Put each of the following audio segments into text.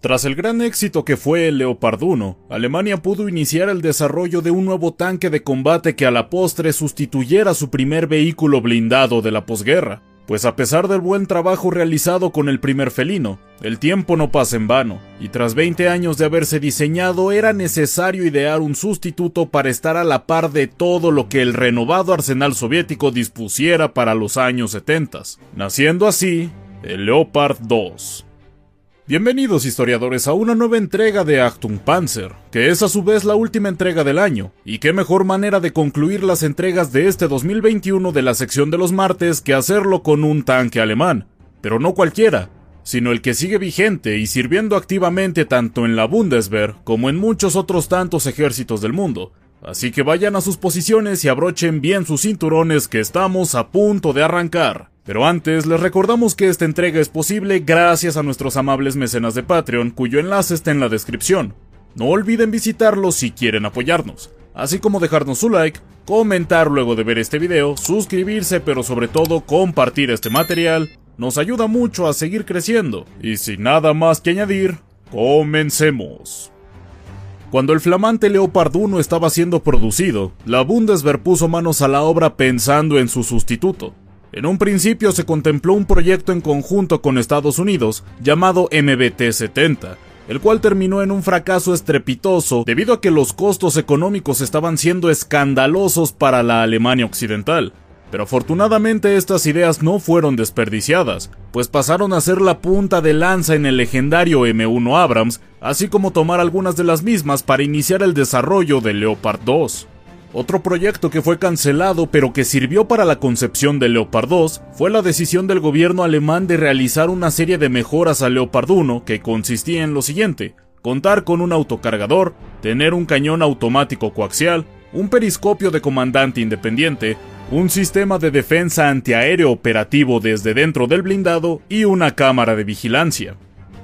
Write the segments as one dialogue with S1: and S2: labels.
S1: Tras el gran éxito que fue el Leopard 1, Alemania pudo iniciar el desarrollo de un nuevo tanque de combate que a la postre sustituyera su primer vehículo blindado de la posguerra. Pues a pesar del buen trabajo realizado con el primer felino, el tiempo no pasa en vano, y tras 20 años de haberse diseñado era necesario idear un sustituto para estar a la par de todo lo que el renovado arsenal soviético dispusiera para los años 70, naciendo así el Leopard 2. Bienvenidos historiadores a una nueva entrega de Achtung Panzer, que es a su vez la última entrega del año, y qué mejor manera de concluir las entregas de este 2021 de la sección de los martes que hacerlo con un tanque alemán, pero no cualquiera, sino el que sigue vigente y sirviendo activamente tanto en la Bundeswehr como en muchos otros tantos ejércitos del mundo. Así que vayan a sus posiciones y abrochen bien sus cinturones que estamos a punto de arrancar. Pero antes, les recordamos que esta entrega es posible gracias a nuestros amables mecenas de Patreon, cuyo enlace está en la descripción. No olviden visitarlos si quieren apoyarnos, así como dejarnos su like, comentar luego de ver este video, suscribirse, pero sobre todo compartir este material, nos ayuda mucho a seguir creciendo. Y sin nada más que añadir, comencemos. Cuando el flamante Leopard 1 estaba siendo producido, la Bundeswehr puso manos a la obra pensando en su sustituto, en un principio se contempló un proyecto en conjunto con Estados Unidos llamado MBT-70, el cual terminó en un fracaso estrepitoso debido a que los costos económicos estaban siendo escandalosos para la Alemania occidental. Pero afortunadamente estas ideas no fueron desperdiciadas, pues pasaron a ser la punta de lanza en el legendario M1 Abrams, así como tomar algunas de las mismas para iniciar el desarrollo del Leopard 2. Otro proyecto que fue cancelado pero que sirvió para la concepción del Leopard 2 fue la decisión del gobierno alemán de realizar una serie de mejoras al Leopard 1 que consistía en lo siguiente, contar con un autocargador, tener un cañón automático coaxial, un periscopio de comandante independiente, un sistema de defensa antiaéreo operativo desde dentro del blindado y una cámara de vigilancia.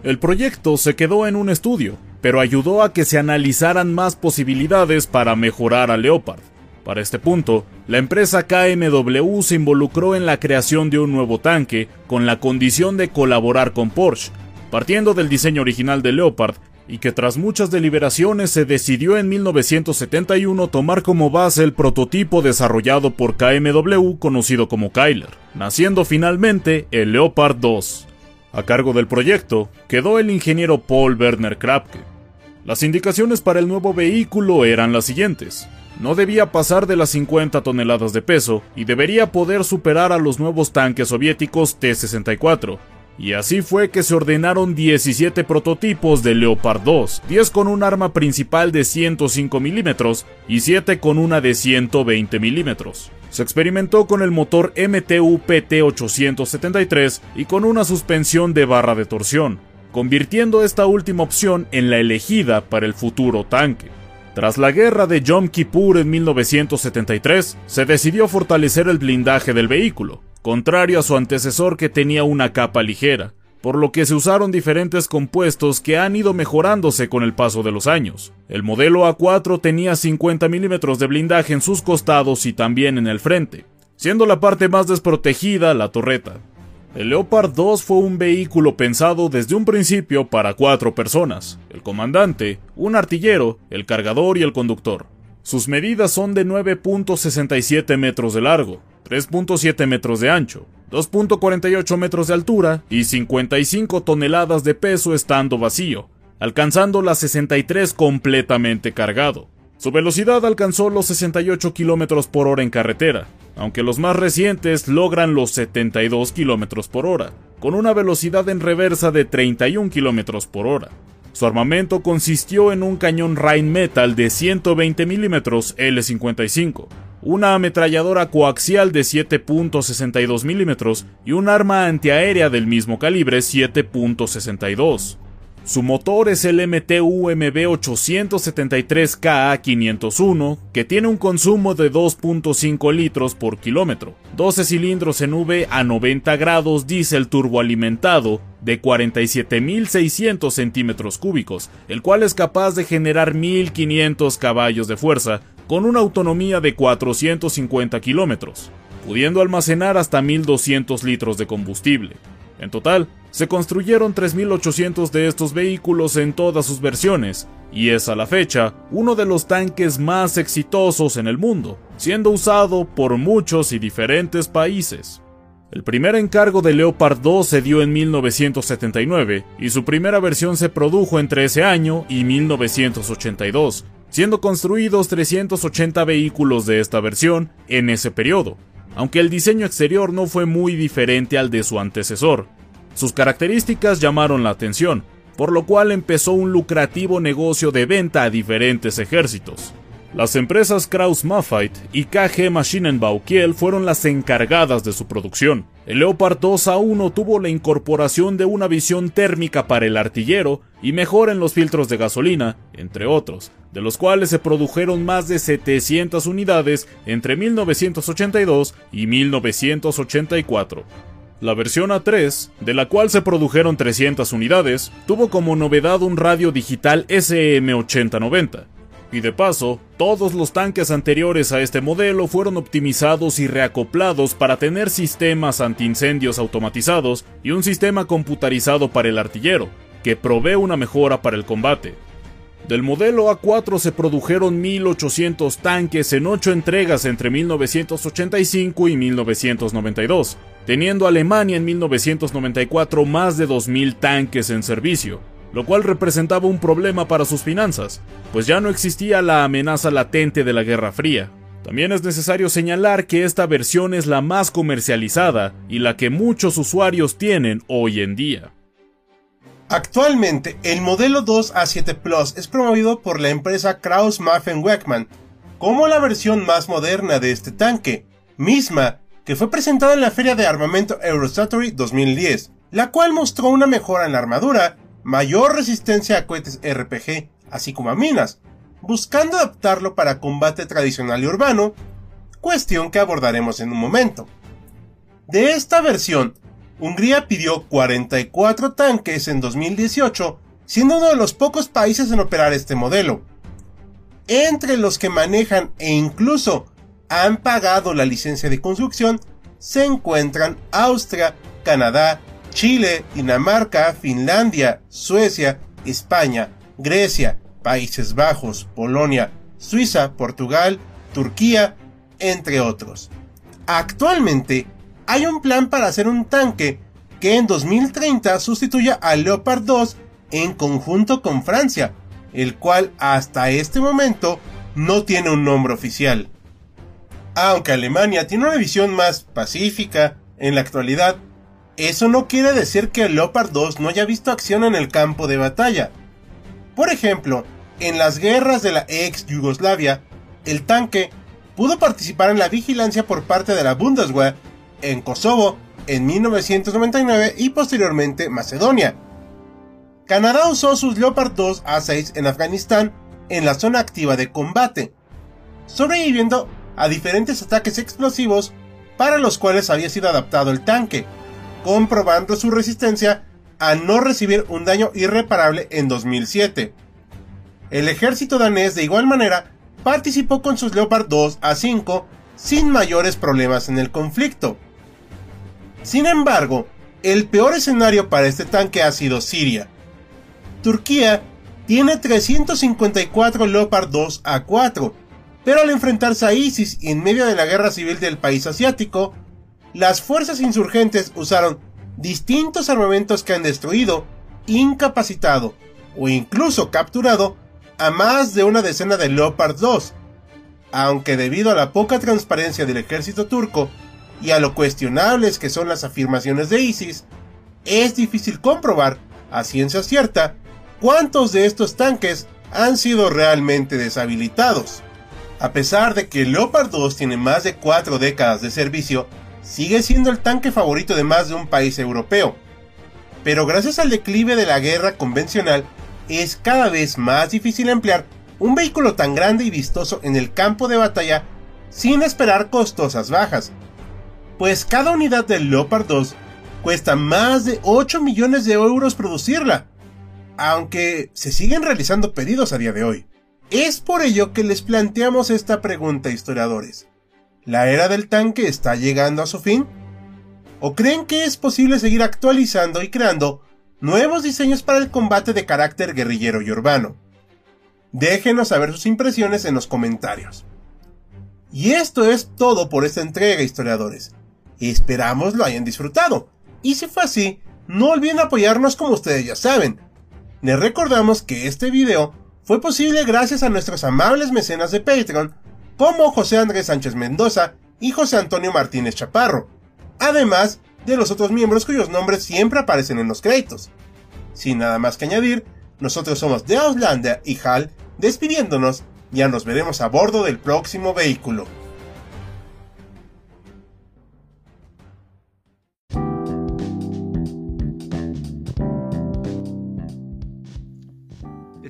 S1: El proyecto se quedó en un estudio, pero ayudó a que se analizaran más posibilidades para mejorar a Leopard. Para este punto, la empresa KMW se involucró en la creación de un nuevo tanque con la condición de colaborar con Porsche, partiendo del diseño original de Leopard y que tras muchas deliberaciones se decidió en 1971 tomar como base el prototipo desarrollado por KMW conocido como Kyler, naciendo finalmente el Leopard 2. A cargo del proyecto quedó el ingeniero Paul Werner Krapke, las indicaciones para el nuevo vehículo eran las siguientes. No debía pasar de las 50 toneladas de peso y debería poder superar a los nuevos tanques soviéticos T-64. Y así fue que se ordenaron 17 prototipos de Leopard 2, 10 con un arma principal de 105 mm y 7 con una de 120 mm. Se experimentó con el motor MTU PT-873 y con una suspensión de barra de torsión, convirtiendo esta última opción en la elegida para el futuro tanque. Tras la guerra de Yom Kippur en 1973, se decidió fortalecer el blindaje del vehículo, contrario a su antecesor que tenía una capa ligera, por lo que se usaron diferentes compuestos que han ido mejorándose con el paso de los años. El modelo A4 tenía 50 milímetros de blindaje en sus costados y también en el frente, siendo la parte más desprotegida la torreta. El Leopard 2 fue un vehículo pensado desde un principio para cuatro personas, el comandante, un artillero, el cargador y el conductor. Sus medidas son de 9.67 metros de largo, 3.7 metros de ancho, 2.48 metros de altura y 55 toneladas de peso estando vacío, alcanzando las 63 completamente cargado. Su velocidad alcanzó los 68 km por hora en carretera, aunque los más recientes logran los 72 km por hora, con una velocidad en reversa de 31 km por hora. Su armamento consistió en un cañón Rheinmetall de 120 mm L55, una ametralladora coaxial de 7.62 mm y un arma antiaérea del mismo calibre 7.62. Su motor es el MTU-MB 873KA501, que tiene un consumo de 2.5 litros por kilómetro, 12 cilindros en V a 90 grados diésel turboalimentado de 47.600 centímetros cúbicos, el cual es capaz de generar 1.500 caballos de fuerza con una autonomía de 450 kilómetros, pudiendo almacenar hasta 1.200 litros de combustible. En total, se construyeron 3.800 de estos vehículos en todas sus versiones, y es a la fecha uno de los tanques más exitosos en el mundo, siendo usado por muchos y diferentes países. El primer encargo de Leopard 2 se dio en 1979 y su primera versión se produjo entre ese año y 1982, siendo construidos 380 vehículos de esta versión en ese periodo, aunque el diseño exterior no fue muy diferente al de su antecesor. Sus características llamaron la atención, por lo cual empezó un lucrativo negocio de venta a diferentes ejércitos. Las empresas Krauss-Maffei y KG Maschinenbau Kiel fueron las encargadas de su producción. El Leopard 2A1 tuvo la incorporación de una visión térmica para el artillero y mejora en los filtros de gasolina, entre otros, de los cuales se produjeron más de 700 unidades entre 1982 y 1984. La versión A3, de la cual se produjeron 300 unidades, tuvo como novedad un radio digital SM8090, y de paso, todos los tanques anteriores a este modelo fueron optimizados y reacoplados para tener sistemas antiincendios automatizados y un sistema computarizado para el artillero, que provee una mejora para el combate. Del modelo A4 se produjeron 1.800 tanques en 8 entregas entre 1985 y 1992, teniendo Alemania en 1994 más de 2.000 tanques en servicio, lo cual representaba un problema para sus finanzas, pues ya no existía la amenaza latente de la Guerra Fría. También es necesario señalar que esta versión es la más comercializada y la que muchos usuarios tienen hoy en día.
S2: Actualmente, el modelo 2A7 Plus es promovido por la empresa Krauss Maffei Weckmann como la versión más moderna de este tanque, misma que fue presentada en la Feria de Armamento Eurosatory 2010, la cual mostró una mejora en la armadura mayor resistencia a cohetes RPG, así como a minas, buscando adaptarlo para combate tradicional y urbano, cuestión que abordaremos en un momento. De esta versión, Hungría pidió 44 tanques en 2018, siendo uno de los pocos países en operar este modelo. Entre los que manejan e incluso han pagado la licencia de construcción se encuentran Austria, Canadá, Chile, Dinamarca, Finlandia, Suecia, España, Grecia, Países Bajos, Polonia, Suiza, Portugal, Turquía, entre otros. Actualmente hay un plan para hacer un tanque que en 2030 sustituya al Leopard 2 en conjunto con Francia, el cual hasta este momento no tiene un nombre oficial. Aunque Alemania tiene una visión más pacífica en la actualidad, eso no quiere decir que el Leopard 2 no haya visto acción en el campo de batalla. Por ejemplo, en las guerras de la ex Yugoslavia, el tanque pudo participar en la vigilancia por parte de la Bundeswehr en Kosovo en 1999 y posteriormente Macedonia. Canadá usó sus Leopard 2 A6 en Afganistán en la zona activa de combate, sobreviviendo a diferentes ataques explosivos para los cuales había sido adaptado el tanque comprobando su resistencia a no recibir un daño irreparable en 2007. El ejército danés de igual manera participó con sus Leopard 2 a 5 sin mayores problemas en el conflicto. Sin embargo, el peor escenario para este tanque ha sido Siria. Turquía tiene 354 Leopard 2 a 4, pero al enfrentarse a ISIS en medio de la guerra civil del país asiático, las fuerzas insurgentes usaron distintos armamentos que han destruido, incapacitado o incluso capturado a más de una decena de Leopard 2, aunque debido a la poca transparencia del ejército turco y a lo cuestionables que son las afirmaciones de ISIS, es difícil comprobar a ciencia cierta cuántos de estos tanques han sido realmente deshabilitados. A pesar de que el Leopard 2 tiene más de 4 décadas de servicio, sigue siendo el tanque favorito de más de un país europeo. pero gracias al declive de la guerra convencional, es cada vez más difícil emplear un vehículo tan grande y vistoso en el campo de batalla sin esperar costosas bajas, pues cada unidad del Leopard 2 cuesta más de 8 millones de euros producirla, aunque se siguen realizando pedidos a día de hoy. Es por ello que les planteamos esta pregunta, historiadores. ¿La era del tanque está llegando a su fin? ¿O creen que es posible seguir actualizando y creando nuevos diseños para el combate de carácter guerrillero y urbano? Déjenos saber sus impresiones en los comentarios. Y esto es todo por esta entrega, historiadores. Esperamos lo hayan disfrutado. Y si fue así, no olviden apoyarnos como ustedes ya saben. Les recordamos que este video fue posible gracias a nuestros amables mecenas de Patreon, como José Andrés Sánchez Mendoza y José Antonio Martínez Chaparro, además de los otros miembros cuyos nombres siempre aparecen en los créditos. Sin nada más que añadir, nosotros somos de Outlander y Hal, despidiéndonos, ya nos veremos a bordo del próximo vehículo.